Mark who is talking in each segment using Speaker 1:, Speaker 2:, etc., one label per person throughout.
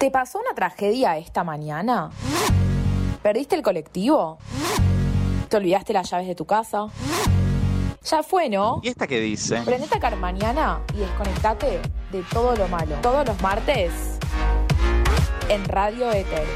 Speaker 1: ¿Te pasó una tragedia esta mañana? ¿Perdiste el colectivo? ¿Te olvidaste las llaves de tu casa? Ya fue, ¿no?
Speaker 2: ¿Y esta qué dice?
Speaker 1: Prendete a mañana y desconectate de todo lo malo. Todos los martes en Radio Éter.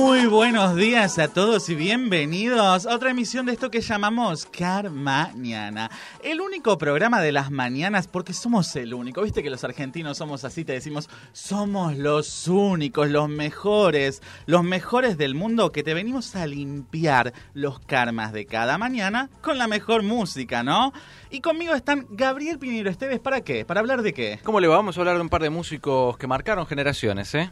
Speaker 2: Muy buenos días a todos y bienvenidos a otra emisión de esto que llamamos Car Mañana. El único programa de las mañanas, porque somos el único. Viste que los argentinos somos así, te decimos, somos los únicos, los mejores, los mejores del mundo que te venimos a limpiar los karmas de cada mañana con la mejor música, ¿no? Y conmigo están Gabriel Pinero Esteves, ¿para qué? ¿Para hablar de qué?
Speaker 3: ¿Cómo le va? Vamos a hablar de un par de músicos que marcaron generaciones, ¿eh?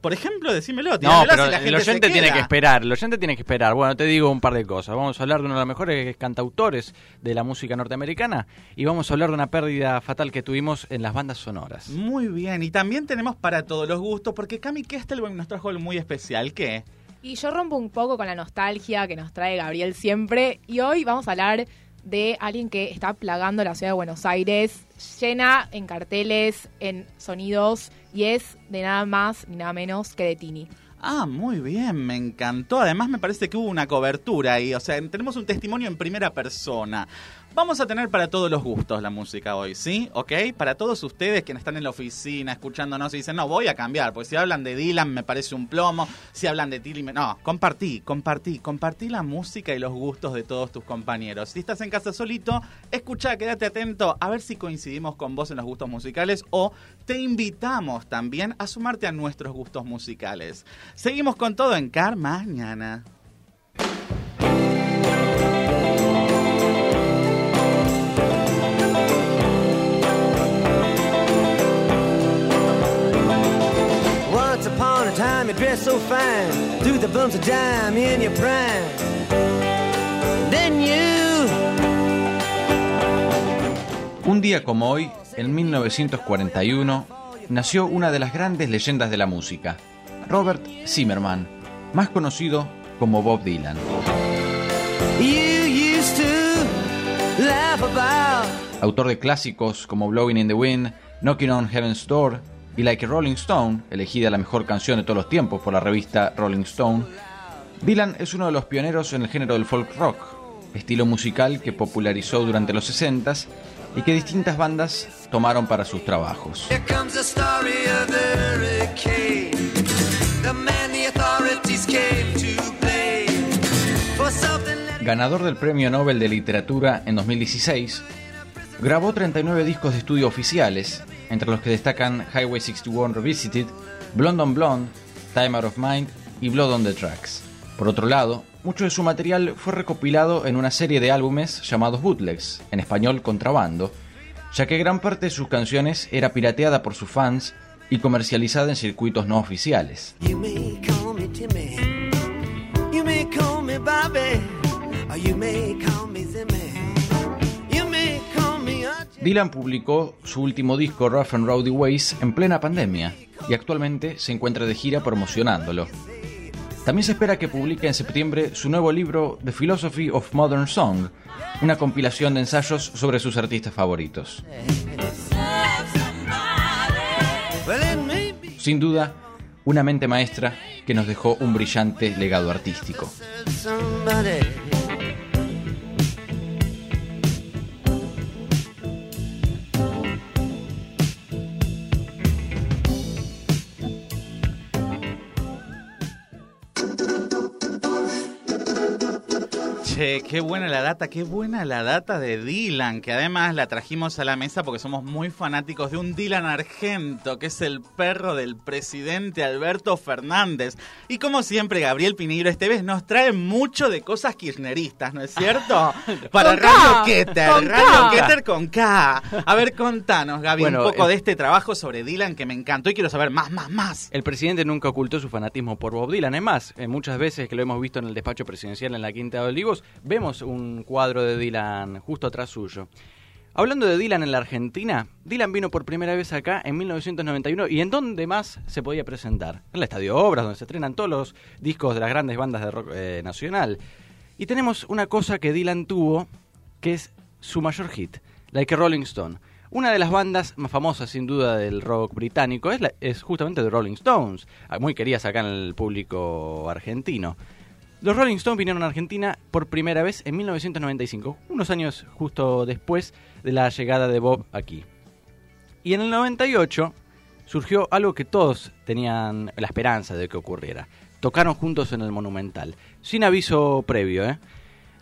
Speaker 2: Por ejemplo, decímelo.
Speaker 3: No, pero el oyente tiene que esperar, el oyente tiene que esperar. Bueno, te digo un par de cosas. Vamos a hablar de uno de los mejores cantautores de la música norteamericana y vamos a hablar de una pérdida fatal que tuvimos en las bandas sonoras.
Speaker 2: Muy bien, y también tenemos para todos los gustos, porque Cami Kestelberg nos trajo algo muy especial. ¿Qué?
Speaker 1: Y yo rompo un poco con la nostalgia que nos trae Gabriel siempre, y hoy vamos a hablar de alguien que está plagando la ciudad de Buenos Aires, llena en carteles, en sonidos, y es de nada más ni nada menos que de Tini.
Speaker 2: Ah, muy bien, me encantó. Además me parece que hubo una cobertura ahí, o sea, tenemos un testimonio en primera persona. Vamos a tener para todos los gustos la música hoy, ¿sí? ¿Ok? Para todos ustedes que están en la oficina escuchándonos y dicen, no, voy a cambiar, pues si hablan de Dylan me parece un plomo, si hablan de Tilly, me... no, compartí, compartí, compartí la música y los gustos de todos tus compañeros. Si estás en casa solito, escucha, quédate atento a ver si coincidimos con vos en los gustos musicales o te invitamos también a sumarte a nuestros gustos musicales. Seguimos con todo en Car Mañana.
Speaker 3: Un día como hoy, en 1941, nació una de las grandes leyendas de la música, Robert Zimmerman, más conocido como Bob Dylan. Autor de clásicos como Blowing in the Wind, Knocking on Heaven's Door y Like a Rolling Stone, elegida la mejor canción de todos los tiempos por la revista Rolling Stone, Dylan es uno de los pioneros en el género del folk rock, estilo musical que popularizó durante los 60s y que distintas bandas tomaron para sus trabajos. Ganador del Premio Nobel de Literatura en 2016, grabó 39 discos de estudio oficiales entre los que destacan Highway 61 Revisited, Blonde on Blonde, Time Out of Mind y Blood on the Tracks. Por otro lado, mucho de su material fue recopilado en una serie de álbumes llamados bootlegs, en español contrabando, ya que gran parte de sus canciones era pirateada por sus fans y comercializada en circuitos no oficiales. Dylan publicó su último disco Rough and Rowdy Ways en plena pandemia y actualmente se encuentra de gira promocionándolo. También se espera que publique en septiembre su nuevo libro The Philosophy of Modern Song, una compilación de ensayos sobre sus artistas favoritos. Sin duda, una mente maestra que nos dejó un brillante legado artístico.
Speaker 2: Qué buena la data, qué buena la data de Dylan, que además la trajimos a la mesa porque somos muy fanáticos de un Dylan Argento, que es el perro del presidente Alberto Fernández. Y como siempre, Gabriel Pineiro Esteves nos trae mucho de cosas kirchneristas, ¿no es cierto? Para Radio Keter, Radio Keter con K. A ver, contanos, Gaby, un poco de este trabajo sobre Dylan que me encantó y quiero saber más, más, más.
Speaker 3: El presidente nunca ocultó su fanatismo por Bob Dylan, es más, eh, muchas veces que lo hemos visto en el despacho presidencial en la Quinta de Olivos, vemos un cuadro de Dylan justo atrás suyo. Hablando de Dylan en la Argentina, Dylan vino por primera vez acá en 1991 y en dónde más se podía presentar. En el Estadio Obras, donde se estrenan todos los discos de las grandes bandas de rock eh, nacional. Y tenemos una cosa que Dylan tuvo, que es su mayor hit, Like a Rolling Stone. Una de las bandas más famosas, sin duda, del rock británico es, la- es justamente The Rolling Stones, ah, muy queridas acá en el público argentino. Los Rolling Stones vinieron a Argentina por primera vez en 1995, unos años justo después de la llegada de Bob aquí. Y en el 98 surgió algo que todos tenían la esperanza de que ocurriera. Tocaron juntos en el Monumental, sin aviso previo. ¿eh?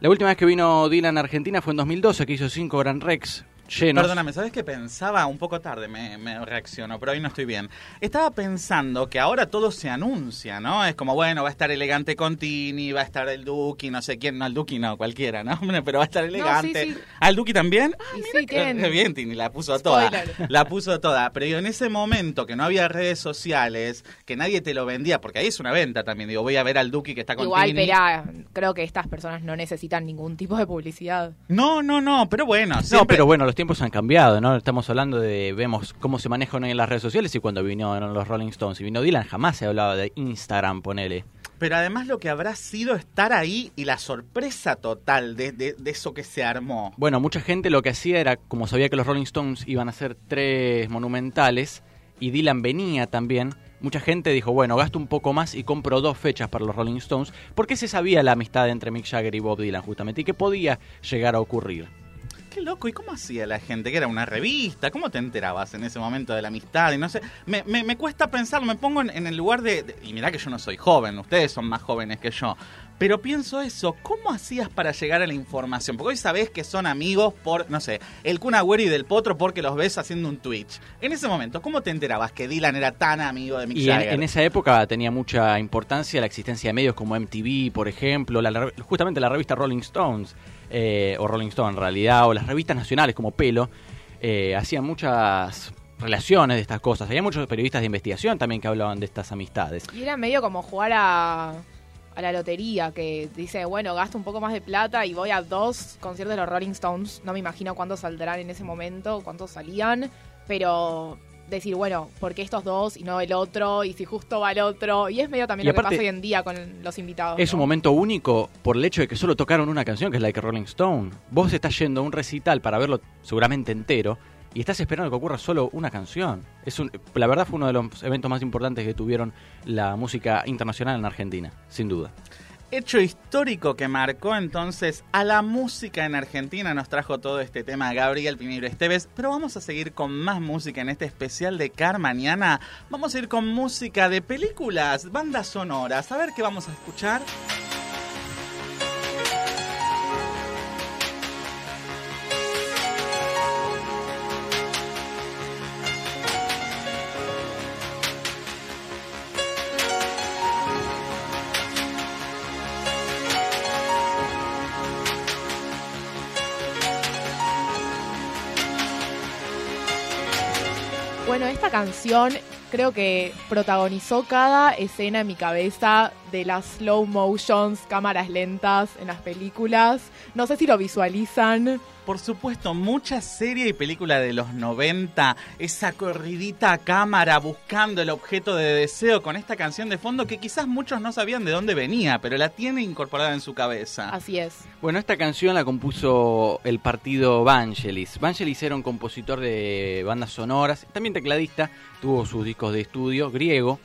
Speaker 3: La última vez que vino Dylan a Argentina fue en 2012, que hizo cinco Grand Rex llenos.
Speaker 2: Perdóname, ¿sabes qué pensaba? Un poco tarde me, me reacciono, pero hoy no estoy bien. Estaba pensando que ahora todo se anuncia, ¿no? Es como, bueno, va a estar elegante Contini, va a estar el Duki, no sé quién, no, el Duki no, cualquiera, ¿no? Pero va a estar elegante.
Speaker 1: sí, sí.
Speaker 2: ¿Al Duki también?
Speaker 1: Y sí, tienen...
Speaker 2: Qué bien, Tini, la puso toda.
Speaker 1: Spoiler.
Speaker 2: La puso toda. Pero digo, en ese momento que no había redes sociales, que nadie te lo vendía, porque ahí es una venta también. Digo, voy a ver al Duki que está con
Speaker 1: Igual,
Speaker 2: Tini.
Speaker 1: pero creo que estas personas no necesitan ningún tipo de publicidad.
Speaker 2: No, no, no, pero bueno.
Speaker 3: No,
Speaker 2: siempre-
Speaker 3: pero bueno, los tiempos han cambiado, ¿no? Estamos hablando de, vemos cómo se manejan hoy en las redes sociales y cuando vinieron los Rolling Stones y vino Dylan jamás se hablaba de Instagram, ponele.
Speaker 2: Pero además lo que habrá sido estar ahí y la sorpresa total de, de- de eso que se armó.
Speaker 3: Bueno, mucha gente lo que hacía era, como sabía que los Rolling Stones iban a hacer tres monumentales y Dylan venía también, mucha gente dijo, bueno, gasto un poco más y compro dos fechas para los Rolling Stones, porque se sabía la amistad entre Mick Jagger y Bob Dylan justamente y que podía llegar a ocurrir.
Speaker 2: Qué loco, ¿y cómo hacía la gente? ¿Que era una revista? ¿Cómo te enterabas en ese momento de la amistad? Y no sé, me, me- me cuesta pensarlo, me pongo en, en el lugar de, de- Y mirá que yo no soy joven, ustedes son más jóvenes que yo. Pero pienso eso, ¿cómo hacías para llegar a la información? Porque hoy sabés que son amigos por, no sé, el Kun Agüero y del Potro porque los ves haciendo un Twitch. En ese momento, ¿cómo te enterabas que Dylan era tan amigo de Mick
Speaker 3: Y en,
Speaker 2: Jagger?
Speaker 3: en esa época tenía mucha importancia la existencia de medios como MTV, por ejemplo, la- la- justamente la revista Rolling Stones, eh, o Rolling Stone en realidad, o las revistas nacionales como Pelo, eh, hacían muchas relaciones de estas cosas. Había muchos periodistas de investigación también que hablaban de estas amistades.
Speaker 1: Y era medio como jugar a, a la lotería, que dice, bueno, gasto un poco más de plata y voy a dos conciertos de los Rolling Stones. No me imagino cuántos saldrán en ese momento, cuántos salían, pero decir, bueno, ¿por qué estos dos y no el otro? Y si justo va el otro. Y es medio también
Speaker 3: Y
Speaker 1: lo que pasa hoy en día con los invitados.
Speaker 3: Es
Speaker 1: ¿no?
Speaker 3: un momento único por el hecho de que solo tocaron una canción que es Like a Rolling Stone. Vos estás yendo a un recital para verlo seguramente entero y estás esperando que ocurra solo una canción. Es la verdad fue uno de los eventos más importantes que tuvieron la música internacional en Argentina, sin duda.
Speaker 2: Hecho histórico que marcó entonces a la música en Argentina. Nos trajo todo este tema Gabriel Piñero Esteves. Pero vamos a seguir con más música en este especial de Car mañana. Vamos a ir con música de películas, bandas sonoras. A ver qué vamos a escuchar.
Speaker 1: Canción creo que protagonizó cada escena en mi cabeza de las slow motions, cámaras lentas en las películas. No sé si lo visualizan.
Speaker 2: Por supuesto, mucha serie y película de los 90, esa corridita a cámara buscando el objeto de deseo con esta canción de fondo que quizás muchos no sabían de dónde venía, pero la tiene incorporada en su cabeza.
Speaker 1: Así es.
Speaker 3: Bueno, esta canción la compuso el partido Vangelis. Vangelis era un compositor de bandas sonoras, también tecladista, tuvo sus discos de estudio, griego,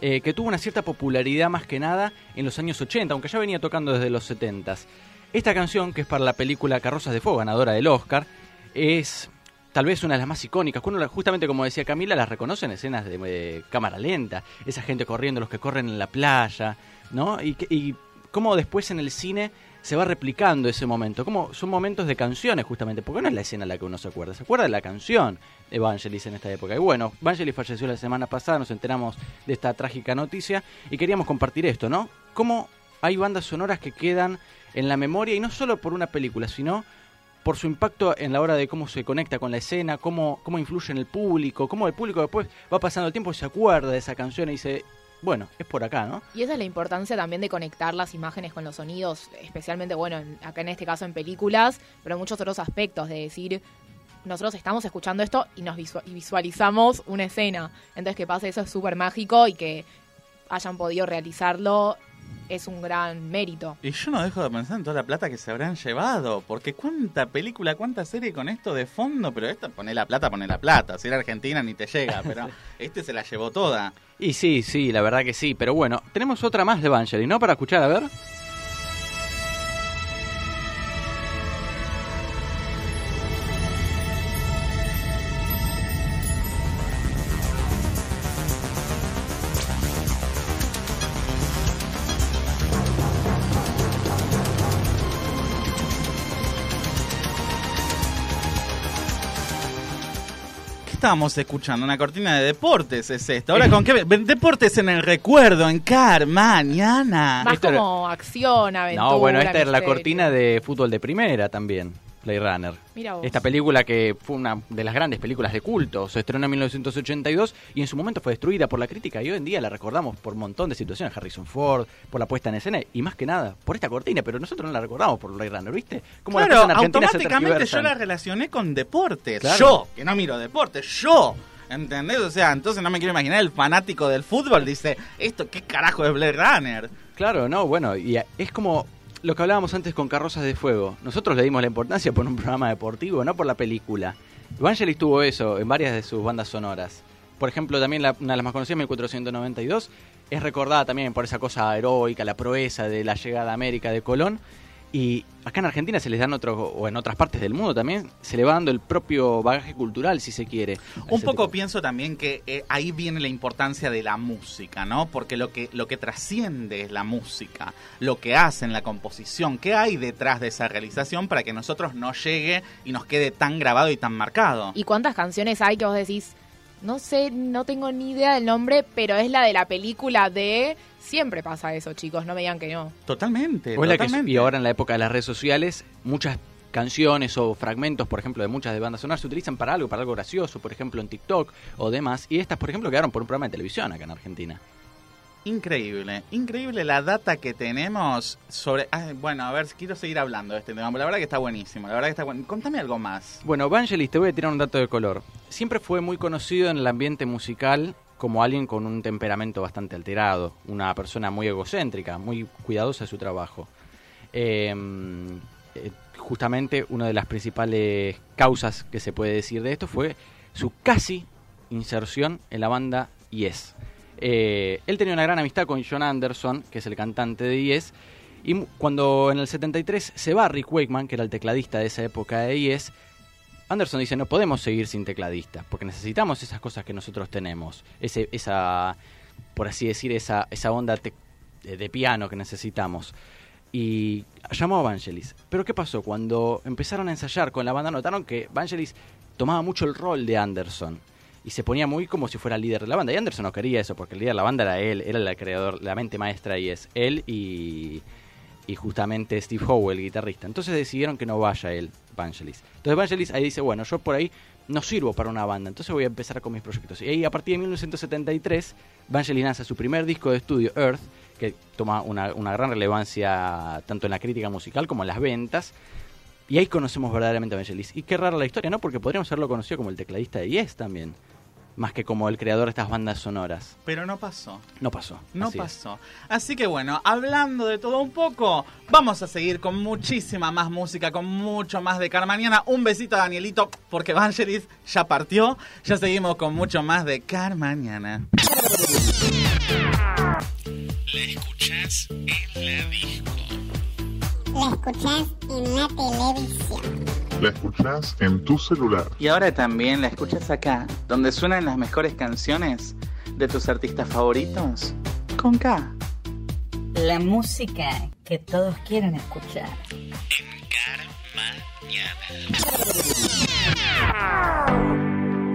Speaker 3: eh, que tuvo una cierta popularidad más que nada en los años 80, aunque ya venía tocando desde los 70. Esta canción, que es para la película Carrozas de Fuego, ganadora del Oscar, es tal vez una de las más icónicas. justamente como decía Camila, las reconoce en escenas de, cámara lenta, esa gente corriendo, los que corren en la playa, ¿no? Y, y cómo después en el cine se va replicando ese momento. Como son momentos de canciones justamente, porque no es la escena a la que uno se acuerda, se acuerda de la canción de Vangelis en esta época. Y bueno, Vangelis falleció la semana pasada, nos enteramos de esta trágica noticia y queríamos compartir esto, ¿no? Cómo hay bandas sonoras que quedan en la memoria y no solo por una película, sino por su impacto en la hora de cómo se conecta con la escena, cómo, cómo influye en el público, cómo el público después va pasando el tiempo y se acuerda de esa canción y dice, bueno, es por acá, ¿no?
Speaker 1: Y esa es la importancia también de conectar las imágenes con los sonidos, especialmente, bueno, en- acá en este caso en películas, pero en muchos otros aspectos, de decir, nosotros estamos escuchando esto y nos visualizamos una escena. Entonces que pase eso es súper mágico y que hayan podido realizarlo es un gran mérito.
Speaker 2: Y yo no dejo de pensar en toda la plata que se habrán llevado, porque cuánta película, cuánta serie con esto de fondo, pero esta, pone la plata, pone la plata. Si era Argentina ni te llega, pero este se la llevó toda.
Speaker 3: Y sí, sí, la verdad que sí. Pero bueno, tenemos otra más de Evangeline, ¿no? Para escuchar, a ver.
Speaker 2: Estamos escuchando una cortina de deportes, es esto. Ahora, ¿con qué? Deportes en el recuerdo, en Car, mañana.
Speaker 1: Más
Speaker 3: Esto era-
Speaker 1: como acción, aventura.
Speaker 3: No, bueno, esta era la cortina de fútbol de primera también, Play Runner.
Speaker 1: Mira vos.
Speaker 3: Esta película que fue una de las grandes películas de culto, se estrenó en 1982 y en su momento fue destruida por la crítica y hoy en día la recordamos por un montón de situaciones, Harrison Ford, por la puesta en escena y más que nada por esta cortina, pero nosotros no la recordamos por Blade Runner, ¿viste? Como
Speaker 2: Claro, automáticamente yo la relacioné con deportes.
Speaker 3: Claro.
Speaker 2: Yo, que no miro deportes, yo. ¿Entendés? O sea, entonces no me quiero imaginar el fanático del fútbol dice, ¿esto qué carajo es Blade Runner?
Speaker 3: Claro, no, bueno, y es como lo que hablábamos antes con Carrozas de Fuego. Nosotros le dimos la importancia por un programa deportivo, no por la película. Evangelis tuvo eso en varias de sus bandas sonoras. Por ejemplo, también la- una de las más conocidas, 1492, es recordada también por esa cosa heroica, la proeza de la llegada a América de Colón. Y acá en Argentina se les dan otros, o en otras partes del mundo también, se le va dando el propio bagaje cultural, si se quiere.
Speaker 2: Un poco pienso también que eh, ahí viene la importancia de la música, ¿no? Porque lo que, lo que trasciende es la música, lo que hace en la composición, qué hay detrás de esa realización para que nosotros nos llegue y nos quede tan grabado y tan marcado.
Speaker 1: ¿Y cuántas canciones hay que vos decís? No sé, no tengo ni idea del nombre, pero es la de la película de... Siempre pasa eso, chicos, no me digan que no.
Speaker 2: Totalmente,
Speaker 3: que- y ahora en la época de las redes sociales, muchas canciones o fragmentos, por ejemplo, de muchas de bandas sonoras se utilizan para algo, para algo gracioso, por ejemplo, en TikTok o demás. Y estas, por ejemplo, quedaron por un programa de televisión acá en Argentina.
Speaker 2: Increíble, increíble la data que tenemos sobre... ay, bueno, a ver, quiero seguir hablando de este tema, la verdad que está buenísimo, la verdad que está bueno. Contame algo más.
Speaker 3: Bueno, Vangelis, te voy a tirar un dato de color. Siempre fue muy conocido en el ambiente musical como alguien con un temperamento bastante alterado, una persona muy egocéntrica, muy cuidadosa de su trabajo. Eh, eh, justamente una de las principales causas que se puede decir de esto fue su casi inserción en la banda Yes. Eh, él tenía una gran amistad con John Anderson, que es el cantante de Yes, y cuando en el 73 se va Rick Wakeman, que era el tecladista de esa época de Yes, Anderson dice, no podemos seguir sin tecladistas, porque necesitamos esas cosas que nosotros tenemos, ese, esa, por así decir, esa, esa onda de, piano que necesitamos. Y llamó a Vangelis. Pero ¿qué pasó? Cuando empezaron a ensayar con la banda, notaron que Vangelis tomaba mucho el rol de Anderson. Y se ponía muy como si fuera el líder de la banda. Y Anderson no quería eso, porque el líder de la banda era él, era el creador, la mente maestra y es él y, y justamente Steve Howe, el guitarrista. Entonces decidieron que no vaya él, Vangelis. Entonces Vangelis ahí dice, bueno, yo por ahí no sirvo para una banda, entonces voy a empezar con mis proyectos. Y ahí a partir de 1973, Vangelis lanza su primer disco de estudio, Earth, que toma una, gran relevancia tanto en la crítica musical como en las ventas. Y ahí conocemos verdaderamente a Vangelis. Y qué rara la historia, ¿no? Porque podríamos haberlo conocido como el tecladista de Yes también. Más que como el creador de estas bandas sonoras.
Speaker 2: Pero no pasó.
Speaker 3: No pasó.
Speaker 2: No
Speaker 3: así es.
Speaker 2: pasó. Así que bueno, hablando de todo un poco, vamos a seguir con muchísima más música, con mucho más de Car Mañana. Un besito a Danielito, porque Vangelis ya partió. Ya seguimos con mucho más de Car Mañana. La escuchás en la disco.
Speaker 4: La escuchás en la televisión.
Speaker 5: La escuchás en tu celular.
Speaker 2: Y ahora también la escuchas acá, donde suenan las mejores canciones de tus artistas favoritos. Con K.
Speaker 6: La música que todos quieren escuchar.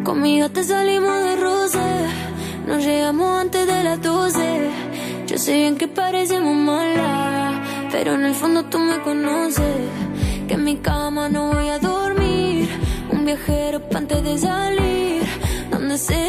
Speaker 7: Conmigo te salimos de roce, nos llegamos antes de las 12. Yo sé bien que parecemos malas, pero en el fondo tú me conoces. Que en mi cama no voy a dormir, un viajero pa' antes de salir. Donde sea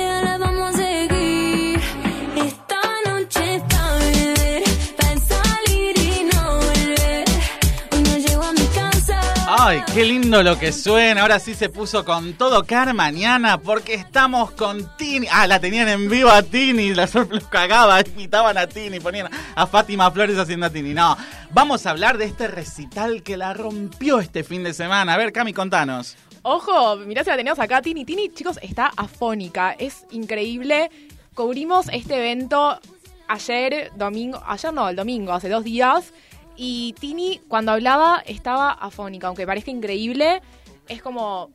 Speaker 2: Ay, qué lindo lo que suena. Ahora sí se puso con todo car mañana porque estamos con Tini. Ah, la tenían en vivo a Tini. La los cagaba, imitaban a Tini, ponían a Fátima Flores haciendo a Tini. No, vamos a hablar de este recital que la rompió este fin de semana. A ver, Cami, contanos.
Speaker 1: Ojo, mirá si la tenemos acá, Tini. Tini, chicos, está afónica. Es increíble. Cubrimos este evento ayer, domingo, ayer no, el domingo, hace dos días. Y Tini, cuando hablaba, estaba afónica, aunque parezca increíble, es como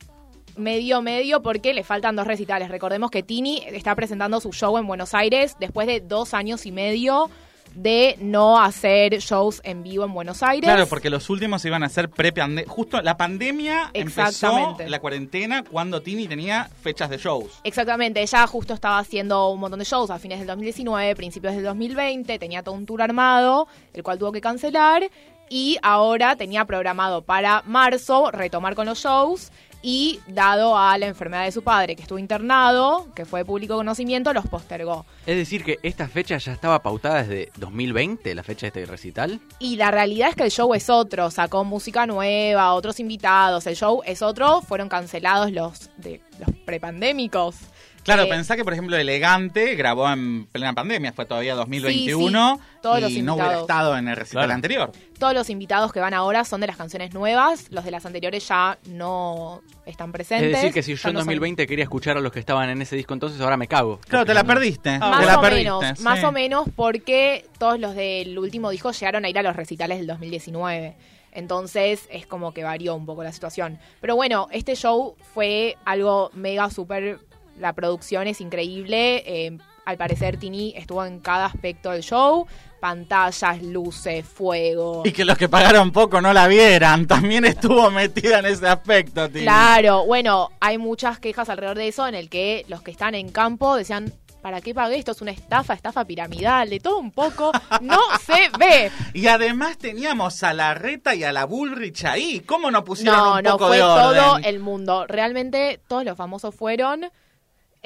Speaker 1: medio medio porque le faltan dos recitales. Recordemos que Tini está presentando su show en Buenos Aires después de dos años y medio de no hacer shows en vivo en Buenos Aires.
Speaker 2: Claro, porque los últimos iban a ser pre Justo la pandemia empezó la cuarentena cuando Tini tenía fechas de shows.
Speaker 1: Exactamente, ella justo estaba haciendo un montón de shows a fines del 2019, principios del 2020, tenía todo un tour armado, el cual tuvo que cancelar, y ahora tenía programado para marzo retomar con los shows y dado a la enfermedad de su padre que estuvo internado, que fue de público conocimiento, los postergó.
Speaker 3: Es decir, que esta fecha ya estaba pautada desde 2020, la fecha de este recital.
Speaker 1: Y la realidad es que el show es otro, sacó música nueva, otros invitados, el show es otro, fueron cancelados los de los prepandémicos.
Speaker 2: Claro,
Speaker 1: Eh,
Speaker 2: pensá que, por ejemplo, Elegante grabó en plena pandemia, fue todavía 2021
Speaker 1: Sí, sí, todos los
Speaker 2: y no hubiera
Speaker 1: invitados.
Speaker 2: estado en el recital
Speaker 3: Claro.
Speaker 2: anterior.
Speaker 1: Todos los invitados que van ahora son de las canciones nuevas, los de las anteriores ya no están presentes.
Speaker 3: Es decir, que si yo en
Speaker 1: no son-
Speaker 3: 2020 quería escuchar a los que estaban en ese disco, entonces ahora me cago.
Speaker 2: Claro, te la perdiste. te
Speaker 1: Más
Speaker 2: la
Speaker 1: o
Speaker 2: perdiste,
Speaker 1: menos,
Speaker 2: sí.
Speaker 1: más o menos porque todos los del último disco llegaron a ir a los recitales del 2019. Entonces es como que varió un poco la situación. Pero bueno, este show fue algo mega súper. La producción es increíble. eh, al parecer Tini estuvo en cada aspecto del show. Pantallas, luces, fuego.
Speaker 2: Y que los que pagaron poco no la vieran. También estuvo metida en ese aspecto, Tini.
Speaker 1: Claro, bueno, hay muchas quejas alrededor de eso en el que los que están en campo decían, ¿para qué pagué esto? Es una estafa, estafa piramidal, de todo un poco. No se ve.
Speaker 2: Y además teníamos a la Reta y a la Bullrich ahí. ¿Cómo no pusieron
Speaker 1: No,
Speaker 2: un
Speaker 1: no,
Speaker 2: poco
Speaker 1: fue
Speaker 2: de orden?
Speaker 1: todo el mundo. Realmente todos los famosos fueron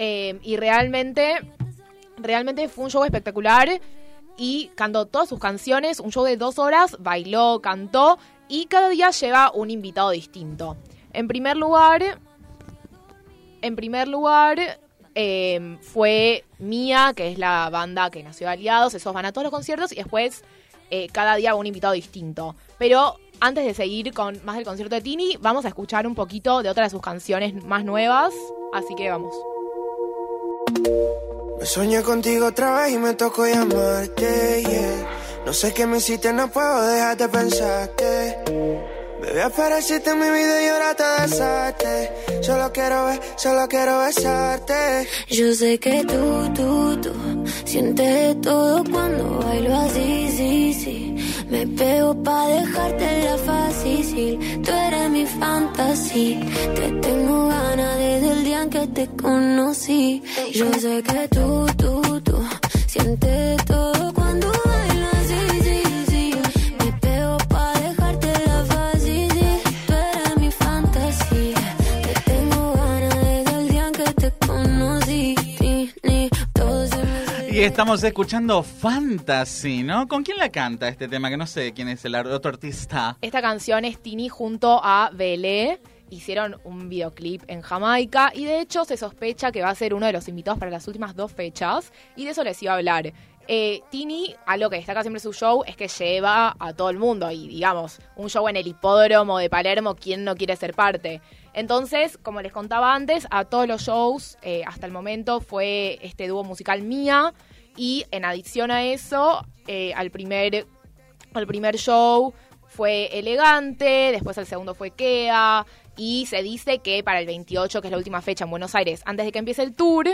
Speaker 1: eh, y realmente, realmente fue un show espectacular y cantó todas sus canciones, un show de dos horas, bailó, cantó y cada día lleva un invitado distinto. En primer lugar, en primer lugar eh, fue Mía, que es la banda que nació de Aliados, esos van a todos los conciertos y después eh, cada día un invitado distinto. Pero antes de seguir con más del concierto de Tini, vamos a escuchar un poquito de otra de sus canciones más nuevas, así que vamos.
Speaker 8: Me soñé contigo otra vez y me tocó llamarte. No sé qué me hiciste, no puedo dejar de pensarte. Bebé, apareciste en mi vida y ahora te besaste. Solo quiero ver, solo quiero besarte.
Speaker 7: Yo sé que tú, tú, tú sientes todo cuando bailo así, sí, sí. Me pego pa' dejarte la fácil. Tú eres mi fantasía. Te tengo ganas desde el día en que te conocí. Yo sé que tú, tú, tú sientes todo
Speaker 2: Estamos escuchando Fantasy, ¿no? ¿Con quién la canta este tema? Que no sé quién es el otro artista.
Speaker 1: Esta canción es Tini junto a Belé. Hicieron un videoclip en Jamaica y de hecho se sospecha que va a ser uno de los invitados para las últimas dos fechas y de eso les iba a hablar. Eh, Tini, algo que destaca siempre su show es que lleva a todo el mundo y digamos, un show en el hipódromo de Palermo, ¿quién no quiere ser parte? Entonces, como les contaba antes, a todos los shows eh, hasta el momento fue este dúo musical Mía y en adición a eso, eh, al primer el primer show fue elegante, después el segundo fue Kea, y se dice que para el 28, que es la última fecha en Buenos Aires, antes de que empiece el tour,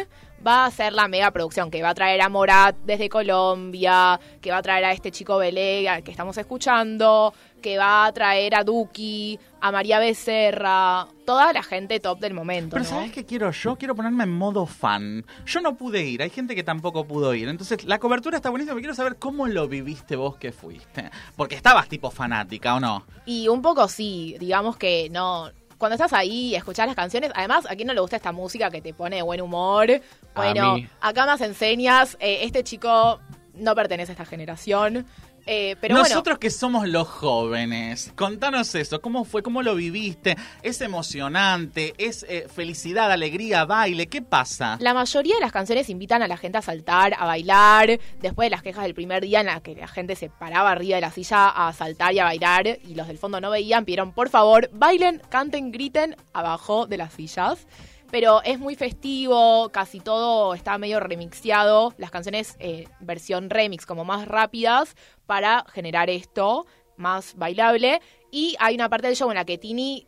Speaker 1: va a ser la mega producción, que va a traer a Morat desde Colombia, que va a traer a este chico Belé al que estamos escuchando, que va a traer a Duki, a María Becerra, toda la gente top del momento.
Speaker 2: Pero
Speaker 1: ¿no?
Speaker 2: ¿sabes qué quiero yo? Quiero ponerme en modo fan. Yo no pude ir, hay gente que tampoco pudo ir. Entonces, la cobertura está buenísima, pero quiero saber cómo lo viviste vos que fuiste. Porque estabas tipo fanática, ¿o no?
Speaker 1: Y un poco sí, digamos que no. Cuando estás ahí y escuchás las canciones, además, ¿a quién no le gusta esta música que te pone de buen humor? Bueno, acá más enseñas, eh, este chico no pertenece a esta generación. Eh, pero bueno,
Speaker 2: Nosotros que somos los jóvenes, contanos eso, ¿cómo fue? ¿Cómo lo viviste? ¿Es emocionante? ¿Es eh, felicidad, alegría, baile? ¿Qué pasa?
Speaker 1: La mayoría de las canciones invitan a la gente a saltar, a bailar. Después de las quejas del primer día en la que la gente se paraba arriba de la silla a saltar y a bailar y los del fondo no veían, pidieron por favor bailen, canten, griten abajo de las sillas. Pero es muy festivo, casi todo está medio remixeado. Las canciones eh, versión remix, como más rápidas, para generar esto más bailable. Y hay una parte del show en la que Tini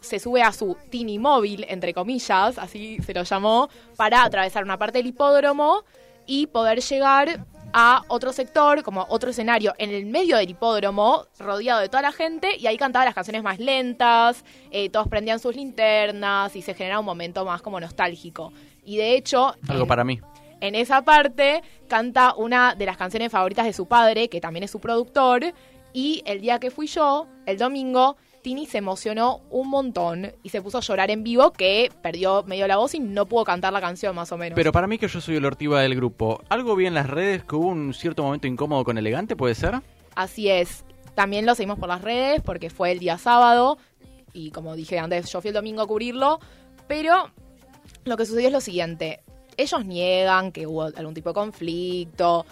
Speaker 1: se sube a su Tini móvil, entre comillas, así se lo llamó, para atravesar una parte del hipódromo y poder llegar a otro sector, como otro escenario, en el medio del hipódromo, rodeado de toda la gente, y ahí cantaba las canciones más lentas, eh, todos prendían sus linternas y se generaba un momento más como nostálgico. Y de hecho,
Speaker 3: Algo
Speaker 1: en-
Speaker 3: para mí.
Speaker 1: en esa parte canta una de las canciones favoritas de su padre, que también es su productor, y el día que fui yo, el domingo, Tini se emocionó un montón y se puso a llorar en vivo, que perdió medio la voz y no pudo cantar la canción más o menos.
Speaker 3: Pero para mí que yo soy el ortiva del grupo, ¿algo vi en las redes que hubo un cierto momento incómodo con Elegante, puede ser?
Speaker 1: Así es. También lo seguimos por las redes porque fue el día sábado y como dije antes, yo fui el domingo a cubrirlo, pero lo que sucedió es lo siguiente. Ellos niegan que hubo algún tipo de conflicto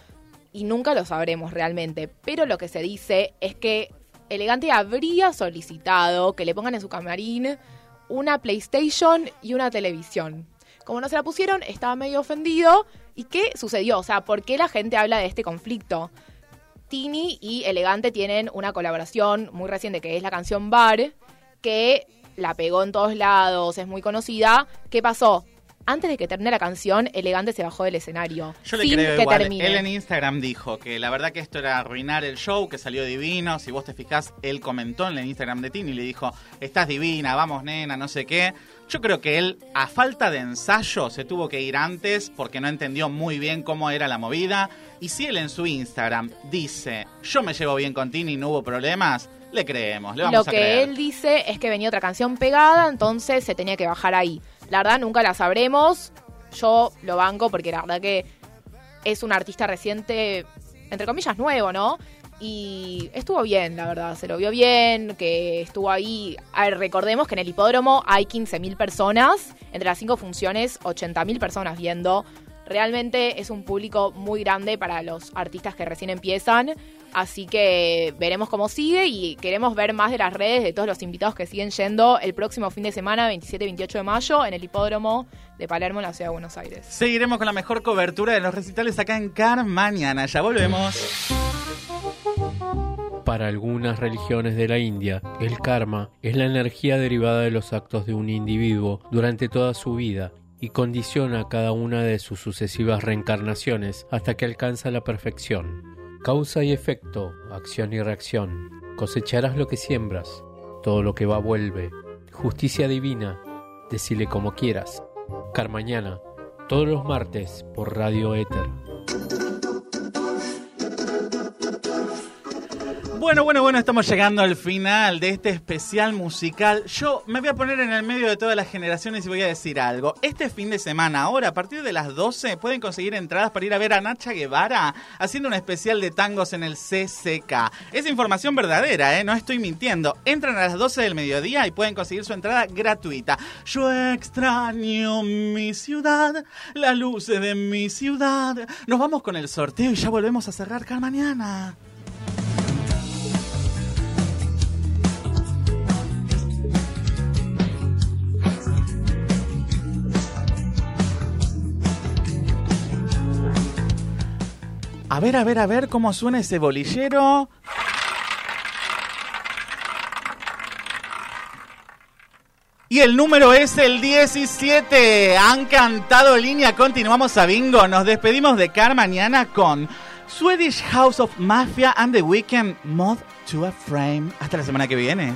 Speaker 1: y nunca lo sabremos realmente, pero lo que se dice es que Elegante habría solicitado que le pongan en su camarín una PlayStation y una televisión. Como no se la pusieron, estaba medio ofendido. ¿Y qué sucedió? O sea, ¿por qué la gente habla de este conflicto? Tini y Elegante tienen una colaboración muy reciente que es la canción Bar, que la pegó en todos lados, es muy conocida. ¿Qué pasó? Antes de que termine la canción, Elegante se bajó del escenario.
Speaker 2: Yo le
Speaker 1: sin
Speaker 2: creo
Speaker 1: que
Speaker 2: igual.
Speaker 1: termine.
Speaker 2: Él en Instagram dijo que la verdad que esto era arruinar el show, que salió divino. Si vos te fijás, él comentó en el Instagram de Tini y le dijo, estás divina, vamos nena, no sé qué. Yo creo que él, a falta de ensayo, se tuvo que ir antes porque no entendió muy bien cómo era la movida. Y si él en su Instagram dice, yo me llevo bien con Tini, no hubo problemas, le creemos, le vamos
Speaker 1: Lo
Speaker 2: a
Speaker 1: que
Speaker 2: creer.
Speaker 1: él dice es que venía otra canción pegada, entonces se tenía que bajar ahí. La verdad nunca la sabremos. Yo lo banco porque la verdad que es un artista reciente, entre comillas, nuevo, ¿no? Y estuvo bien, la verdad, se lo vio bien, que estuvo ahí. A ver, recordemos que en el hipódromo hay 15.000 personas, entre las cinco funciones, 80.000 personas viendo. Realmente es un público muy grande para los artistas que recién empiezan. Así que veremos cómo sigue y queremos ver más de las redes de todos los invitados que siguen yendo el próximo fin de semana, 27 y 28 de mayo, en el hipódromo de Palermo, en la ciudad de Buenos Aires.
Speaker 2: Seguiremos con la mejor cobertura de los recitales acá en Car mañana. Ya volvemos.
Speaker 9: Para algunas religiones de la India, el karma es la energía derivada de los actos de un individuo durante toda su vida y condiciona cada una de sus sucesivas reencarnaciones hasta que alcanza la perfección. Causa y efecto, acción y reacción. Cosecharás lo que siembras, todo lo que va vuelve. Justicia divina, decile como quieras. Carmañana, todos los martes por Radio Éter.
Speaker 2: Bueno, bueno, bueno, estamos llegando al final de este especial musical. Yo me voy a poner en el medio de todas las generaciones y voy a decir algo. Este fin de semana, ahora, a partir de las 12, pueden conseguir entradas para ir a ver a Nacha Guevara haciendo un especial de tangos en el CCK. Es información verdadera, ¿eh? No estoy mintiendo. Entran a las 12 del mediodía y pueden conseguir su entrada gratuita. Yo extraño mi ciudad, las luces de mi ciudad. Nos vamos con el sorteo y ya volvemos a cerrar cada mañana. A ver, a ver, a ver cómo suena ese bolillero. Y el número es el 17. Han cantado línea. Continuamos a bingo. Nos despedimos de Car mañana con Swedish House of Mafia and the Weekend Mod to a Frame. Hasta la semana que viene.